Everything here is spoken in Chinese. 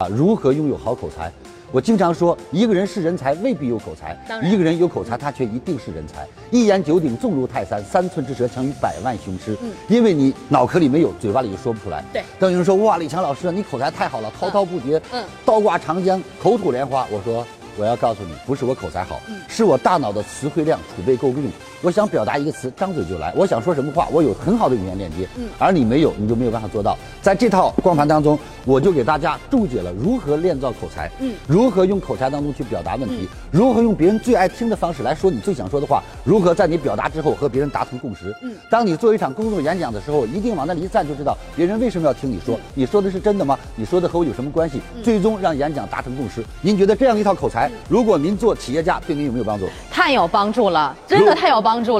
啊，如何拥有好口才？我经常说，一个人是人才未必有口才一个人有口才，他却一定是人才。一言九鼎，重如泰山，三寸之舌强于百万雄师。嗯因为你脑壳里没有，嘴巴里就说不出来。对当有人说哇，李强老师，你口才太好了，滔滔不绝，嗯倒挂长江，口吐莲花。我说，我要告诉你，不是我口才好，嗯是我大脑的词汇量储备够用。我想表达一个词，张嘴就来。我想说什么话，我有很好的语言链接。嗯而你没有，你就没有办法做到。在这套光盘当中，我就给大家注解了如何练造口才，嗯如何用口才当中去表达问题，如何用别人最爱听的方式来说你最想说的话，如何在你表达之后和别人达成共识。嗯当你做一场公众演讲的时候，一定往那里一站就知道别人为什么要听你说，你说的是真的吗？你说的和我有什么关系？最终让演讲达成共识。您觉得这样一套口才，如果您做企业家，对您有没有帮助？太有帮助了，真的太有帮助了。